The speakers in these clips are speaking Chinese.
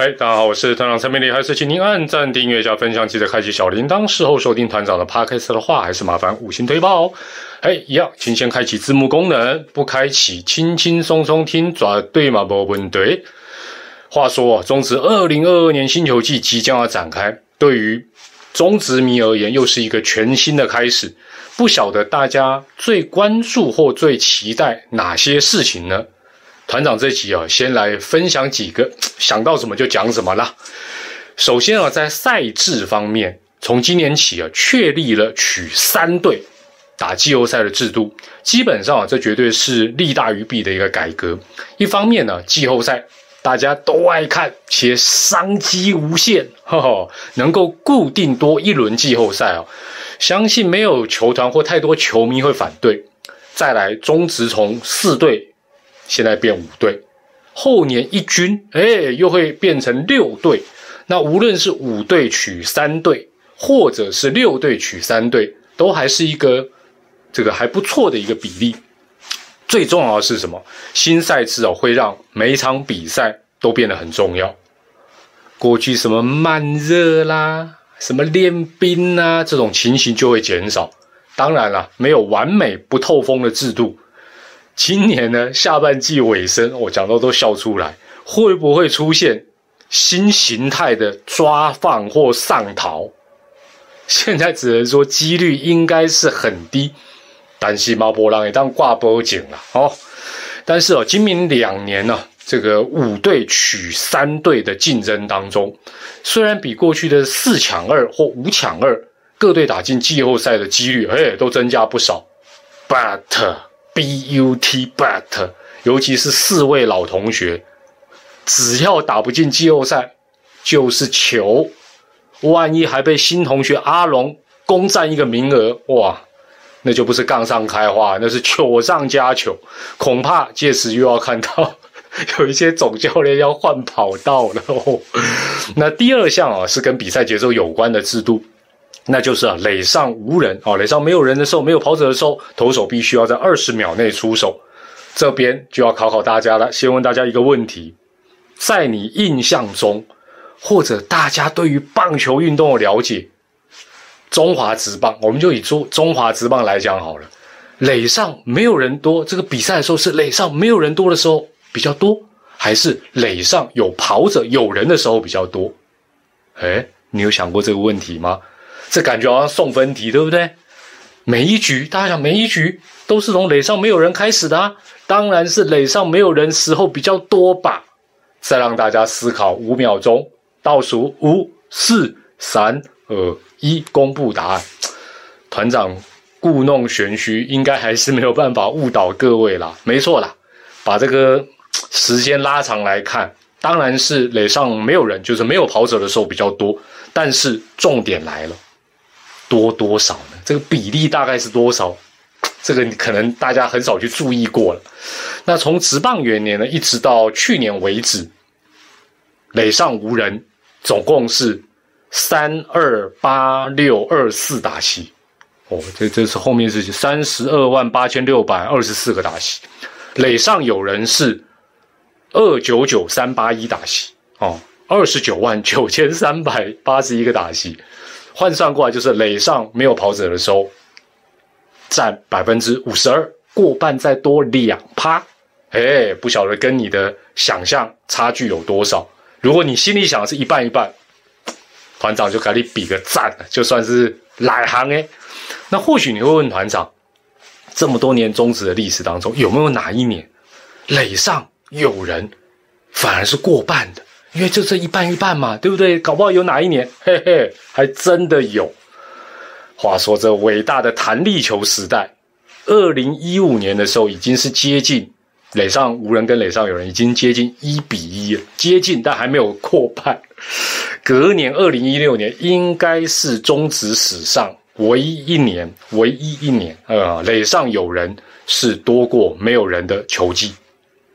嗨，大家好，我是团长陈美丽，还是请您按赞、订阅加分享，记得开启小铃铛。事后收听团长的 podcast 的话，还是麻烦五星推报哦。哎，一样，请先开启字幕功能，不开启，轻轻松松听，绝对嘛无问对。话说，中职二零二二年新球季即将要展开，对于中职迷而言，又是一个全新的开始。不晓得大家最关注或最期待哪些事情呢？团长这集啊，先来分享几个，想到什么就讲什么啦。首先啊，在赛制方面，从今年起啊，确立了取三队打季后赛的制度。基本上啊，这绝对是利大于弊的一个改革。一方面呢，季后赛大家都爱看，且商机无限，呵呵，能够固定多一轮季后赛啊，相信没有球团或太多球迷会反对。再来，中职从四队。现在变五队，后年一军，哎，又会变成六队。那无论是五队取三队，或者是六队取三队，都还是一个这个还不错的一个比例。最重要的是什么？新赛制哦，会让每一场比赛都变得很重要。过去什么慢热啦，什么练兵啊，这种情形就会减少。当然了，没有完美不透风的制度。今年呢，下半季尾声，我讲到都笑出来，会不会出现新形态的抓放或上逃？现在只能说几率应该是很低，但是毛波浪也当挂波警了哦。但是哦，今明两年呢，这个五队取三队的竞争当中，虽然比过去的四抢二或五抢二各队打进季后赛的几率，哎，都增加不少，but。But but，尤其是四位老同学，只要打不进季后赛，就是球。万一还被新同学阿龙攻占一个名额，哇，那就不是杠上开花，那是糗上加糗。恐怕届时又要看到有一些总教练要换跑道了。哦那第二项啊，是跟比赛节奏有关的制度。那就是啊，垒上无人啊，垒上没有人的时候，没有跑者的时候，投手必须要在二十秒内出手。这边就要考考大家了，先问大家一个问题：在你印象中，或者大家对于棒球运动的了解，中华职棒，我们就以中中华职棒来讲好了。垒上没有人多，这个比赛的时候是垒上没有人多的时候比较多，还是垒上有跑者有人的时候比较多？哎，你有想过这个问题吗？这感觉好像送分题，对不对？每一局，大家想，每一局都是从垒上没有人开始的啊，当然是垒上没有人时候比较多吧。再让大家思考五秒钟，倒数五、四、三、二、一，公布答案。团长故弄玄虚，应该还是没有办法误导各位啦。没错啦，把这个时间拉长来看，当然是垒上没有人，就是没有跑者的时候比较多。但是重点来了。多多少呢？这个比例大概是多少？这个可能大家很少去注意过了。那从职棒元年呢，一直到去年为止，垒上无人，总共是三二八六二四打席。哦，这这是后面是三十二万八千六百二十四个打席。垒上有人是二九九三八一打席。哦，二十九万九千三百八十一个打席。换算过来就是垒上没有跑者的时候，占百分之五十二，过半再多两趴，哎，不晓得跟你的想象差距有多少。如果你心里想的是一半一半，团长就给你比个赞，就算是来行哎。那或许你会问团长，这么多年中职的历史当中，有没有哪一年垒上有人反而是过半的？因为就这一半一半嘛，对不对？搞不好有哪一年，嘿嘿，还真的有。话说这伟大的弹力球时代，二零一五年的时候已经是接近垒上无人跟垒上有人，已经接近一比一了，接近但还没有扩派。隔年二零一六年应该是中职史上唯一一年，唯一一年，呃，垒上有人是多过没有人的球技。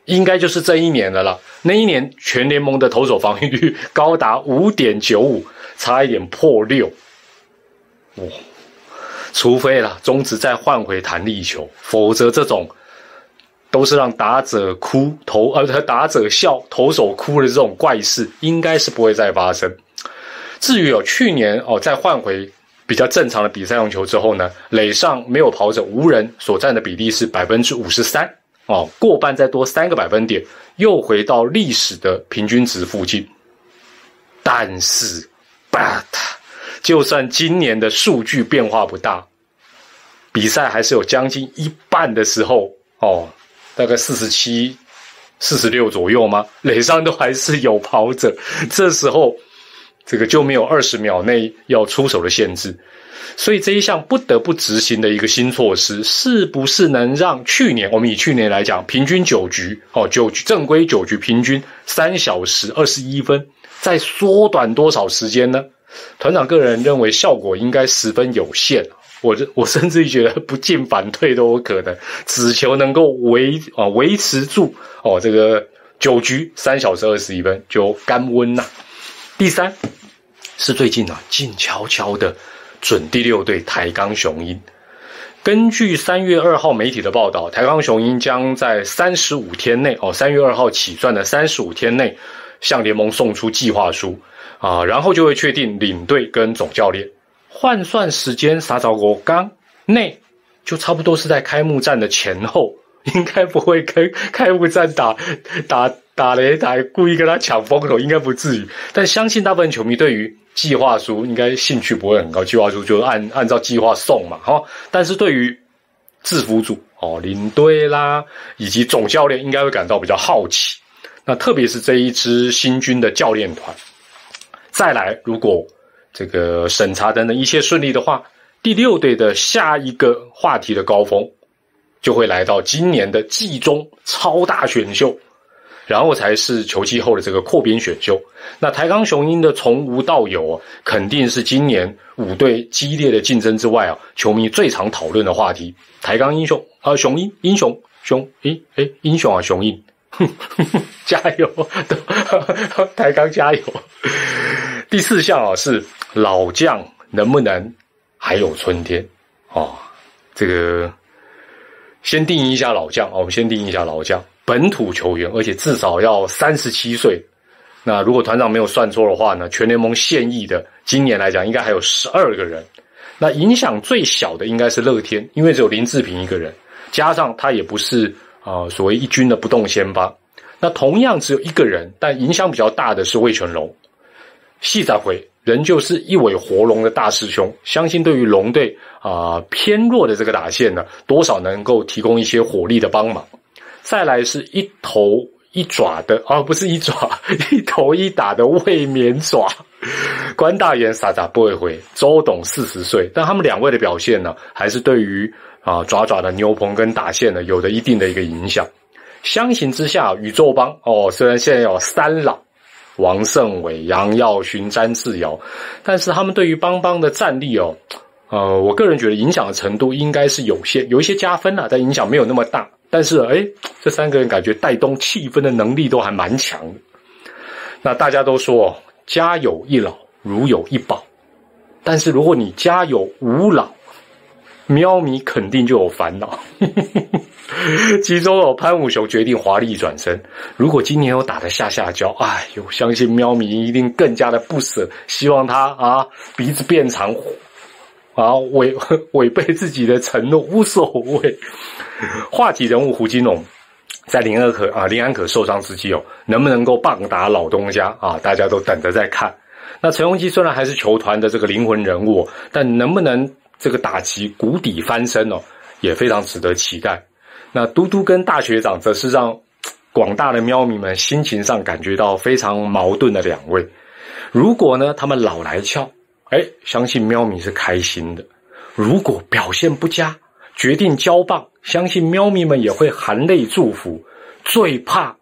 应该就是这一年的了。那一年全联盟的投手防御率高达五点九五，差一点破六。哇！除非啦，中职再换回弹力球，否则这种都是让打者哭投呃 打者笑投手哭的这种怪事，应该是不会再发生。至于有去年哦，再换回比较正常的比赛用球之后呢，垒上没有跑者无人所占的比例是百分之五十三哦，过半再多三个百分点，又回到历史的平均值附近。但是，but 就算今年的数据变化不大，比赛还是有将近一半的时候哦。大概四十七、四十六左右吗？垒上都还是有跑者，这时候这个就没有二十秒内要出手的限制，所以这一项不得不执行的一个新措施，是不是能让去年我们以去年来讲，平均九局哦，九局正规九局平均三小时二十一分，再缩短多少时间呢？团长个人认为效果应该十分有限。我 我甚至于觉得不进反退都有可能，只求能够维啊维持住哦这个九局三小时二十一分就甘温呐。第三是最近啊静悄悄的准第六队台钢雄鹰，根据三月二号媒体的报道，台钢雄鹰将在三十五天内哦三月二号起算的三十五天内向联盟送出计划书啊，然后就会确定领队跟总教练。换算时间，撒早我刚内就差不多是在开幕战的前后，应该不会跟开幕战打打打擂台，故意跟他抢风头，应该不至于。但相信大部分球迷对于计划书应该兴趣不会很高，计划书就按按照计划送嘛，哈。但是对于制服组哦，领队啦，以及总教练，应该会感到比较好奇。那特别是这一支新军的教练团，再来如果。这个审查等等一切顺利的话，第六队的下一个话题的高峰就会来到今年的季中超大选秀，然后才是球季后的这个扩编选秀。那台钢雄鹰的从无到有，肯定是今年五队激烈的竞争之外啊，球迷最常讨论的话题。台钢英雄啊，雄鹰英雄雄诶诶，英雄啊，雄鹰，加油，台钢加油。第四项啊是。老将能不能还有春天？哦，这个先定义一下老将啊我们先定义一下老将，本土球员，而且至少要三十七岁。那如果团长没有算错的话呢，全联盟现役的今年来讲，应该还有十二个人。那影响最小的应该是乐天，因为只有林志平一个人，加上他也不是啊所谓一军的不动先发。那同样只有一个人，但影响比较大的是魏全龙，细仔回。仍旧是一尾活龙的大师兄，相信对于龙队啊偏弱的这个打线呢，多少能够提供一些火力的帮忙。再来是一头一爪的，而不是一爪 一头一打的卫冕爪。关大元傻傻不会回，周董四十岁，但他们两位的表现呢，还是对于啊爪爪的牛棚跟打线呢，有着一定的一个影响。相形之下，宇宙帮哦，虽然现在有三老。王胜伟、杨耀勋、詹志尧，但是他们对于邦邦的战力哦，呃，我个人觉得影响的程度应该是有限，有一些加分了，但影响没有那么大。但是，哎，这三个人感觉带动气氛的能力都还蛮强的。那大家都说家有一老，如有一宝，但是如果你家有五老，喵咪肯定就有烦恼。其中哦，潘武雄决定华丽转身。如果今年有打的下下焦，哎呦，相信喵咪一定更加的不舍，希望他啊鼻子变长，啊违 违背自己的承诺无所谓。话题人物胡金龙在林安可啊林安可受伤之际哦，能不能够棒打老东家啊？大家都等着在看。那陈宏基虽然还是球团的这个灵魂人物，但能不能这个打击谷底翻身哦，也非常值得期待。那嘟嘟跟大学长则是让广大的喵迷们心情上感觉到非常矛盾的两位。如果呢他们老来俏，哎，相信喵咪是开心的；如果表现不佳，决定交棒，相信喵咪们也会含泪祝福。最怕，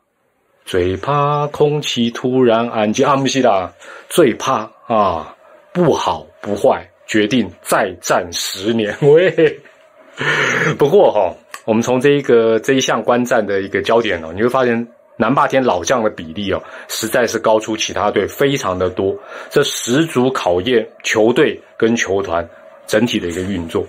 最怕空气突然安静。阿姆西达最怕啊，不好不坏，决定再战十年。喂，不过哈。我们从这一个这一项观战的一个焦点哦，你会发现南霸天老将的比例哦，实在是高出其他队非常的多，这十足考验球队跟球团整体的一个运作。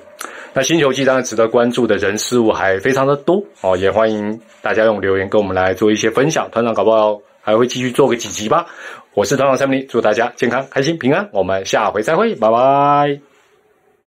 那星球季当然值得关注的人事物还非常的多哦，也欢迎大家用留言跟我们来做一些分享。团长搞不好还会继续做个几集吧。我是团长三米，祝大家健康、开心、平安。我们下回再会，拜拜。